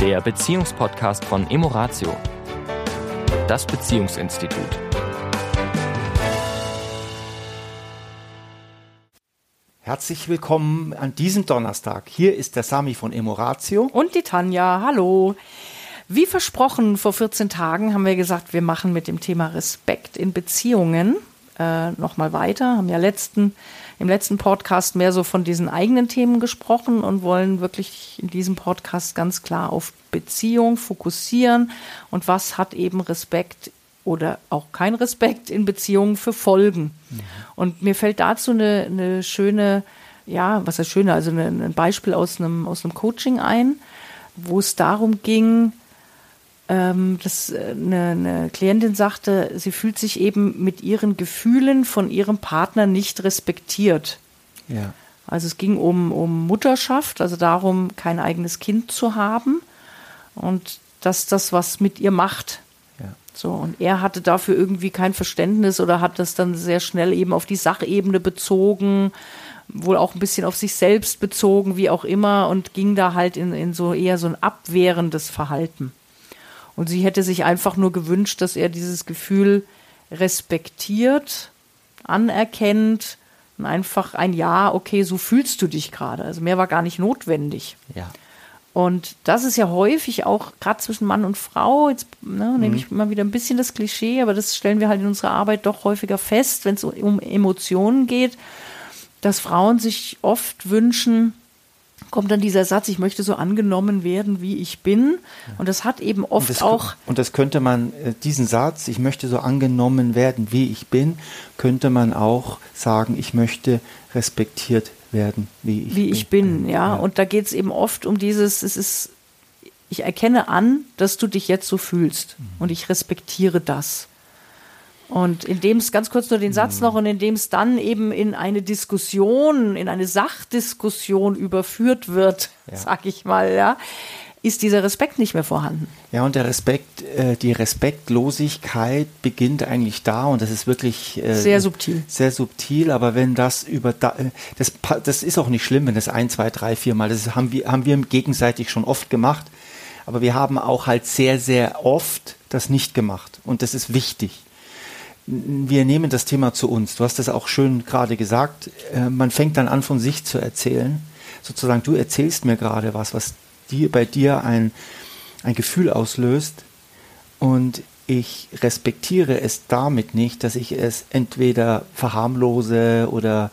der Beziehungspodcast von Emoratio, das Beziehungsinstitut. Herzlich willkommen an diesem Donnerstag. Hier ist der Sami von Emoratio. Und die Tanja, hallo. Wie versprochen, vor 14 Tagen haben wir gesagt, wir machen mit dem Thema Respekt in Beziehungen äh, nochmal weiter. Haben ja letzten, im letzten Podcast mehr so von diesen eigenen Themen gesprochen und wollen wirklich in diesem Podcast ganz klar auf Beziehung fokussieren und was hat eben Respekt oder auch kein Respekt in Beziehungen für Folgen. Mhm. Und mir fällt dazu eine, eine schöne, ja, was ist schöne, also eine, ein Beispiel aus einem, aus einem Coaching ein, wo es darum ging, ähm, dass eine, eine Klientin sagte, sie fühlt sich eben mit ihren Gefühlen von ihrem Partner nicht respektiert. Ja. Also es ging um, um Mutterschaft, also darum, kein eigenes Kind zu haben und dass das was mit ihr macht. So, und er hatte dafür irgendwie kein Verständnis oder hat das dann sehr schnell eben auf die Sachebene bezogen, wohl auch ein bisschen auf sich selbst bezogen, wie auch immer, und ging da halt in, in so eher so ein abwehrendes Verhalten. Und sie hätte sich einfach nur gewünscht, dass er dieses Gefühl respektiert, anerkennt und einfach ein Ja, okay, so fühlst du dich gerade. Also mehr war gar nicht notwendig. Ja. Und das ist ja häufig auch gerade zwischen Mann und Frau, jetzt ne, nehme ich mhm. mal wieder ein bisschen das Klischee, aber das stellen wir halt in unserer Arbeit doch häufiger fest, wenn es um Emotionen geht, dass Frauen sich oft wünschen, kommt dann dieser Satz, ich möchte so angenommen werden, wie ich bin. Und das hat eben oft und das, auch. Und das könnte man, äh, diesen Satz, ich möchte so angenommen werden, wie ich bin, könnte man auch sagen, ich möchte respektiert werden, wie ich wie bin. ich bin, ja. ja. Und da geht es eben oft um dieses, es ist, ich erkenne an, dass du dich jetzt so fühlst mhm. und ich respektiere das. Und indem es ganz kurz nur den Satz mhm. noch und indem es dann eben in eine Diskussion, in eine Sachdiskussion überführt wird, ja. sag ich mal, ja, ist dieser Respekt nicht mehr vorhanden. Ja, und der Respekt, äh, die Respektlosigkeit beginnt eigentlich da und das ist wirklich äh, sehr subtil. Sehr subtil, aber wenn das über da, äh, das, das ist auch nicht schlimm, wenn das ein, zwei, drei, vier Mal, das haben wir, haben wir gegenseitig schon oft gemacht, aber wir haben auch halt sehr, sehr oft das nicht gemacht und das ist wichtig. Wir nehmen das Thema zu uns. Du hast das auch schön gerade gesagt. Äh, man fängt dann an, von sich zu erzählen. Sozusagen, du erzählst mir gerade was, was dir, bei dir ein, ein Gefühl auslöst und ich respektiere es damit nicht, dass ich es entweder verharmlose oder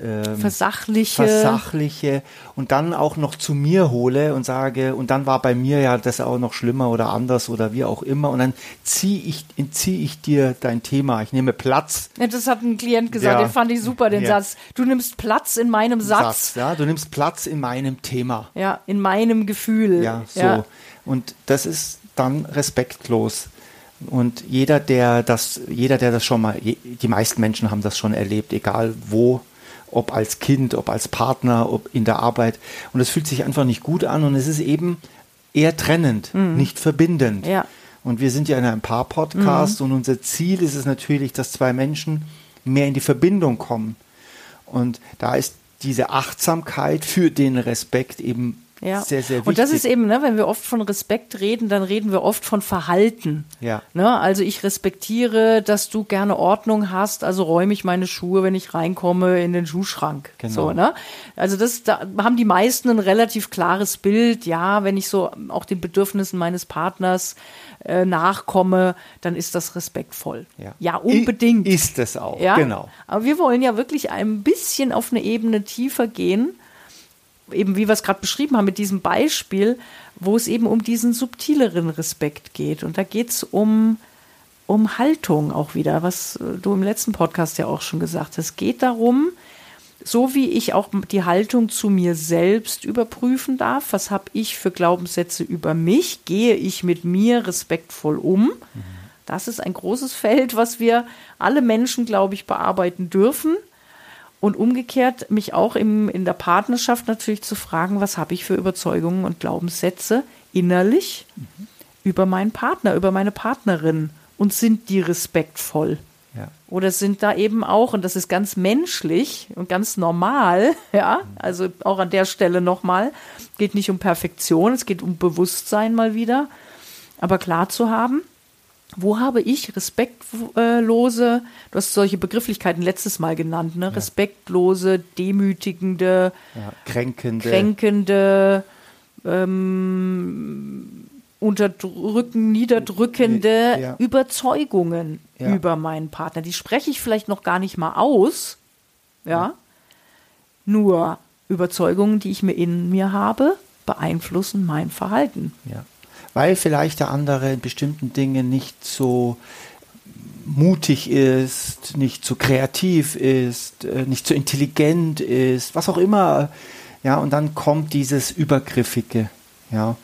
ähm, versachliche. versachliche und dann auch noch zu mir hole und sage, und dann war bei mir ja das auch noch schlimmer oder anders oder wie auch immer. Und dann ziehe ich, zieh ich dir dein Thema. Ich nehme Platz. Ja, das hat ein Klient gesagt, ja. den fand ich super, den ja. Satz. Du nimmst Platz in meinem Satz. Satz. Ja, du nimmst Platz in meinem Thema. Ja, in meinem Gefühl. Ja, so. Und das ist dann respektlos. Und jeder, der das, jeder, der das schon mal, die meisten Menschen haben das schon erlebt, egal wo ob als Kind, ob als Partner, ob in der Arbeit. Und es fühlt sich einfach nicht gut an und es ist eben eher trennend, mhm. nicht verbindend. Ja. Und wir sind ja in einem Paar-Podcast mhm. und unser Ziel ist es natürlich, dass zwei Menschen mehr in die Verbindung kommen. Und da ist diese Achtsamkeit für den Respekt eben ja. Sehr, sehr wichtig. Und das ist eben, ne, wenn wir oft von Respekt reden, dann reden wir oft von Verhalten. Ja. Ne? Also ich respektiere, dass du gerne Ordnung hast, also räume ich meine Schuhe, wenn ich reinkomme, in den Schuhschrank. Genau. So, ne? Also das, da haben die meisten ein relativ klares Bild. Ja, wenn ich so auch den Bedürfnissen meines Partners äh, nachkomme, dann ist das respektvoll. Ja, ja unbedingt. Ist es auch, ja? genau. Aber wir wollen ja wirklich ein bisschen auf eine Ebene tiefer gehen eben wie wir es gerade beschrieben haben mit diesem Beispiel, wo es eben um diesen subtileren Respekt geht. Und da geht es um, um Haltung auch wieder, was du im letzten Podcast ja auch schon gesagt hast. Es geht darum, so wie ich auch die Haltung zu mir selbst überprüfen darf, was habe ich für Glaubenssätze über mich, gehe ich mit mir respektvoll um. Mhm. Das ist ein großes Feld, was wir alle Menschen, glaube ich, bearbeiten dürfen. Und umgekehrt mich auch im, in der Partnerschaft natürlich zu fragen, was habe ich für Überzeugungen und Glaubenssätze innerlich mhm. über meinen Partner, über meine Partnerin und sind die respektvoll? Ja. Oder sind da eben auch, und das ist ganz menschlich und ganz normal, ja, also auch an der Stelle nochmal, geht nicht um Perfektion, es geht um Bewusstsein mal wieder, aber klar zu haben, wo habe ich respektlose, du hast solche Begrifflichkeiten letztes Mal genannt, ne? respektlose, demütigende, Ja, kränkende. kränkende, ähm, unterdrücken, niederdrückende Ja. Überzeugungen Ja. über meinen Partner. Die spreche ich vielleicht noch gar nicht mal aus, ja. Nur Überzeugungen, die ich mir in mir habe, beeinflussen mein Verhalten. Ja. Weil vielleicht der andere in bestimmten Dingen nicht so mutig ist, nicht so kreativ ist, äh, nicht so intelligent ist, was auch immer. Ja, und dann kommt dieses Übergriffige, ja,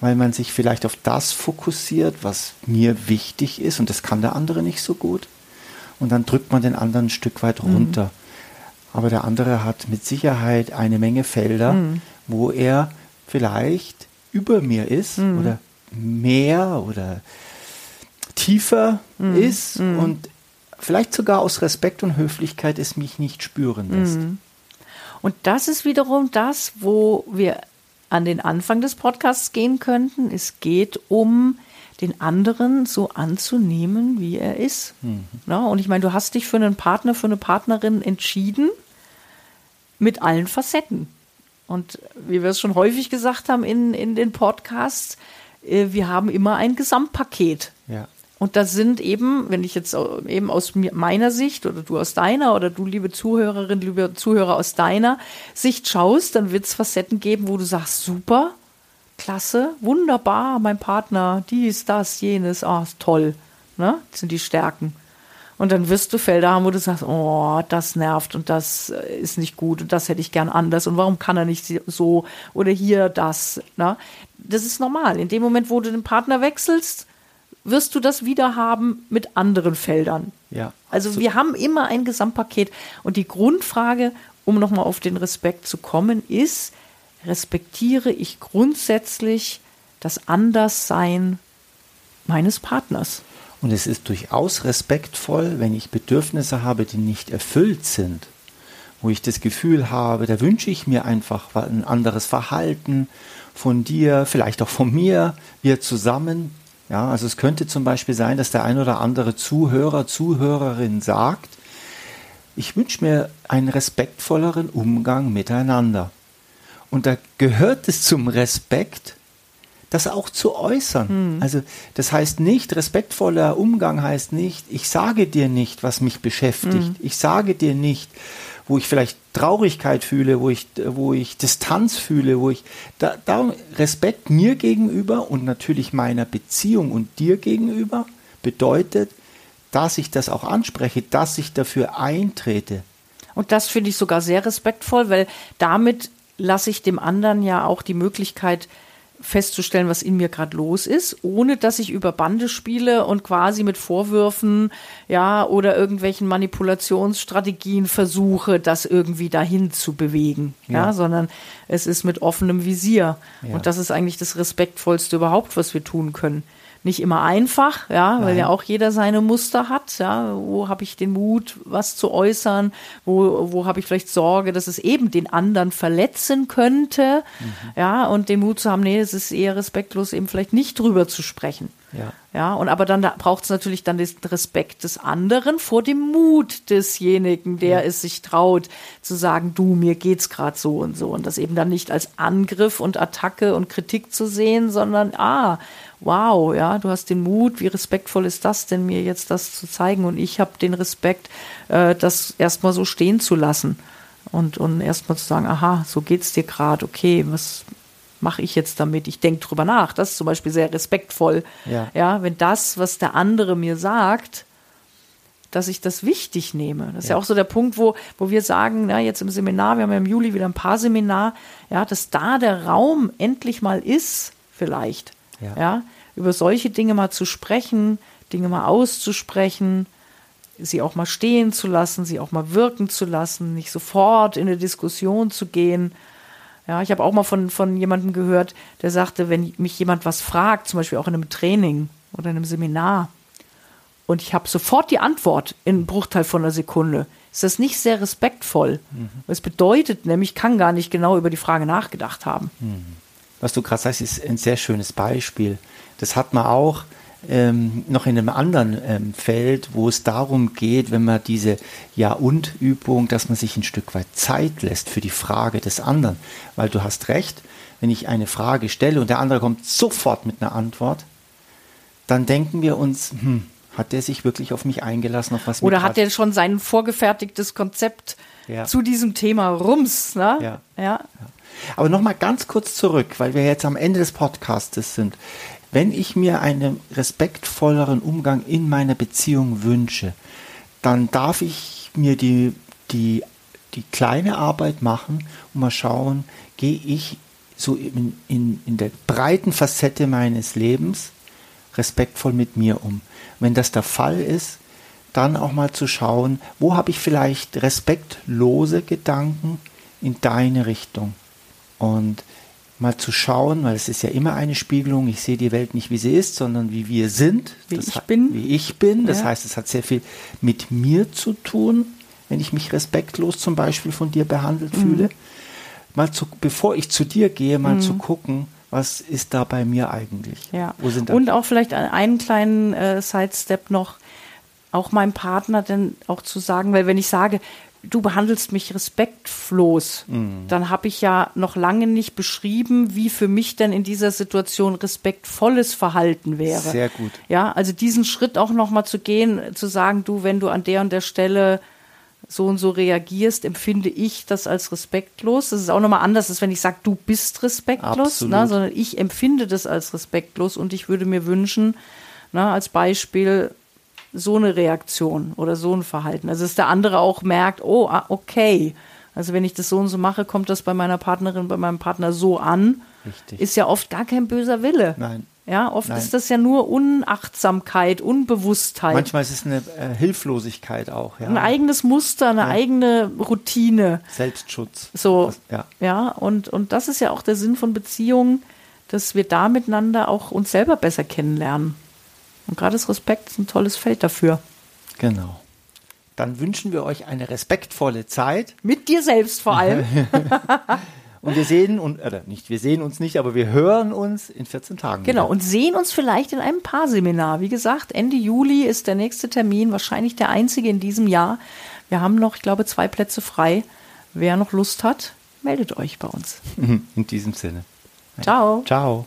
weil man sich vielleicht auf das fokussiert, was mir wichtig ist und das kann der andere nicht so gut. Und dann drückt man den anderen ein Stück weit runter. Aber der andere hat mit Sicherheit eine Menge Felder, wo er vielleicht über mir ist oder mehr oder tiefer ist und vielleicht sogar aus Respekt und Höflichkeit es mich nicht spüren lässt. Und das ist wiederum das, wo wir an den Anfang des Podcasts gehen könnten. Es geht um den anderen so anzunehmen, wie er ist. Na, und ich meine, du hast dich für einen Partner, für eine Partnerin entschieden mit allen Facetten. Und wie wir es schon häufig gesagt haben in, in den Podcasts, wir haben immer ein Gesamtpaket. Ja. Und das sind eben, wenn ich jetzt au- eben aus meiner Sicht oder du aus deiner oder du, liebe Zuhörerin, liebe Zuhörer aus deiner Sicht schaust, dann wird es Facetten geben, wo du sagst, super, klasse, wunderbar, mein Partner, dies, das, jenes, ah, ist toll. Ne? Das sind die Stärken. Und dann wirst du Felder haben, wo du sagst, oh, das nervt und das äh, ist nicht gut und das hätte ich gern anders und warum kann er nicht so oder hier das. Ne? Das ist normal. In dem Moment, wo du den Partner wechselst, wirst du das wieder haben mit anderen Feldern. Ja. Also wir haben immer ein Gesamtpaket. Und die Grundfrage, um nochmal auf den Respekt zu kommen, ist, respektiere ich grundsätzlich das Anderssein meines Partners? Und es ist durchaus respektvoll, wenn ich Bedürfnisse habe, die nicht erfüllt sind, wo ich das Gefühl habe, da wünsche ich mir einfach ein anderes Verhalten von dir, vielleicht auch von mir, wir zusammen. Ja, also es könnte zum Beispiel sein, dass der ein oder andere Zuhörer, Zuhörerin sagt, ich wünsche mir einen respektvolleren Umgang miteinander. Und da gehört es zum Respekt, das auch zu äußern. Also das heißt nicht, respektvoller Umgang heißt nicht, ich sage dir nicht, was mich beschäftigt. Ich sage dir nicht, wo ich vielleicht Traurigkeit fühle, wo ich, wo ich Distanz fühle, wo ich da, da Respekt mir gegenüber und natürlich meiner Beziehung und dir gegenüber bedeutet, dass ich das auch anspreche, dass ich dafür eintrete. Und das finde ich sogar sehr respektvoll, weil damit lasse ich dem anderen ja auch die Möglichkeit festzustellen, was in mir gerade los ist, ohne dass ich über Bande spiele und quasi mit Vorwürfen, ja, oder irgendwelchen Manipulationsstrategien versuche, das irgendwie dahin zu bewegen, ja, Ja. sondern es ist mit offenem Visier. Ja. Und das ist eigentlich das respektvollste überhaupt, was wir tun können. Nicht immer einfach, ja, weil Nein. ja auch jeder seine Muster hat, ja, wo habe ich den Mut, was zu äußern, wo, wo habe ich vielleicht Sorge, dass es eben den anderen verletzen könnte, Mhm. ja, und den Mut zu haben, nee, es ist eher respektlos, eben vielleicht nicht drüber zu sprechen. Ja. Ja, und aber dann braucht es natürlich dann den Respekt des anderen vor dem Mut desjenigen, der es sich traut, zu sagen, du, mir geht's gerade so und so. Und das eben dann nicht als Angriff und Attacke und Kritik zu sehen, sondern ah, wow, ja, du hast den Mut, wie respektvoll ist das denn, mir jetzt das zu zeigen? Und ich habe den Respekt, äh, das erstmal so stehen zu lassen. Und, und erstmal zu sagen, aha, so geht's dir gerade, okay, was mache ich jetzt damit? Ich denke drüber nach. Das ist zum Beispiel sehr respektvoll. Ja. ja, wenn das, was der andere mir sagt, dass ich das wichtig nehme. Das ist ja, Ja. auch so der Punkt, wo, wo wir sagen, na, jetzt im Seminar, wir haben ja im Juli wieder ein paar Seminar, ja, dass da der Raum endlich mal ist, vielleicht. Ja. ja, über solche Dinge mal zu sprechen, Dinge mal auszusprechen, sie auch mal stehen zu lassen, sie auch mal wirken zu lassen, nicht sofort in eine Diskussion zu gehen. Ja, ich habe auch mal von, von jemandem gehört, der sagte, wenn mich jemand was fragt, zum Beispiel auch in einem Training oder in einem Seminar, und ich habe sofort die Antwort in einem Bruchteil von einer Sekunde, ist das nicht sehr respektvoll. Mhm. Das bedeutet nämlich, ich kann gar nicht genau über die Frage nachgedacht haben. Mhm. Was du gerade sagst, ist ein sehr schönes Beispiel. Das hat man auch ähm, noch in einem anderen ähm, Feld, wo es darum geht, wenn man diese Ja-und-Übung, dass man sich ein Stück weit Zeit lässt für die Frage des anderen. Weil du hast recht, wenn ich eine Frage stelle und der andere kommt sofort mit einer Antwort, dann denken wir uns, hm, hat der sich wirklich auf mich eingelassen, auf was Oder hat er schon sein vorgefertigtes Konzept ja. zu diesem Thema Rums? Ne? Ja. ja. ja. Aber nochmal ganz kurz zurück, weil wir jetzt am Ende des Podcastes sind. Wenn ich mir einen respektvolleren Umgang in meiner Beziehung wünsche, dann darf ich mir die, die, die kleine Arbeit machen und mal schauen, gehe ich so in, in, in der breiten Facette meines Lebens respektvoll mit mir um. Wenn das der Fall ist, dann auch mal zu schauen, wo habe ich vielleicht respektlose Gedanken in deine Richtung. Und mal zu schauen, weil es ist ja immer eine Spiegelung, ich sehe die Welt nicht, wie sie ist, sondern wie wir sind. Wie das ich bin. Wie ich bin. Das ja. heißt, es hat sehr viel mit mir zu tun, wenn ich mich respektlos zum Beispiel von dir behandelt mhm. fühle. Mal zu, bevor ich zu dir gehe, mal mhm. zu gucken, was ist da bei mir eigentlich? Ja. Und auch vielleicht einen kleinen äh, Sidestep noch, auch meinem Partner denn auch zu sagen, weil wenn ich sage, du behandelst mich respektlos, mhm. dann habe ich ja noch lange nicht beschrieben, wie für mich denn in dieser Situation respektvolles Verhalten wäre. Sehr gut. Ja, also diesen Schritt auch noch mal zu gehen, zu sagen, du, wenn du an der und der Stelle so und so reagierst, empfinde ich das als respektlos. Das ist auch nochmal anders, als wenn ich sage, du bist respektlos, ne, sondern ich empfinde das als respektlos und ich würde mir wünschen, ne, als Beispiel, so eine Reaktion oder so ein Verhalten. Also dass der andere auch merkt, oh, ah, okay. Also wenn ich das so und so mache, kommt das bei meiner Partnerin, bei meinem Partner so an. Richtig. Ist ja oft gar kein böser Wille. Nein. Ja, oft Nein. ist das ja nur Unachtsamkeit, Unbewusstheit. Manchmal ist es eine äh, Hilflosigkeit auch. Ja. Ein eigenes Muster, eine ja. eigene Routine. Selbstschutz. So, Was, ja. ja und, und das ist ja auch der Sinn von Beziehungen, dass wir da miteinander auch uns selber besser kennenlernen. Und gerade das Respekt ist ein tolles Feld dafür. Genau. Dann wünschen wir euch eine respektvolle Zeit. Mit dir selbst vor allem. und wir sehen und oder nicht, wir sehen uns nicht, aber wir hören uns in 14 Tagen. Genau wieder. und sehen uns vielleicht in einem Paarseminar. Wie gesagt, Ende Juli ist der nächste Termin, wahrscheinlich der einzige in diesem Jahr. Wir haben noch, ich glaube, zwei Plätze frei. Wer noch Lust hat, meldet euch bei uns. In diesem Sinne. Ciao. Ciao.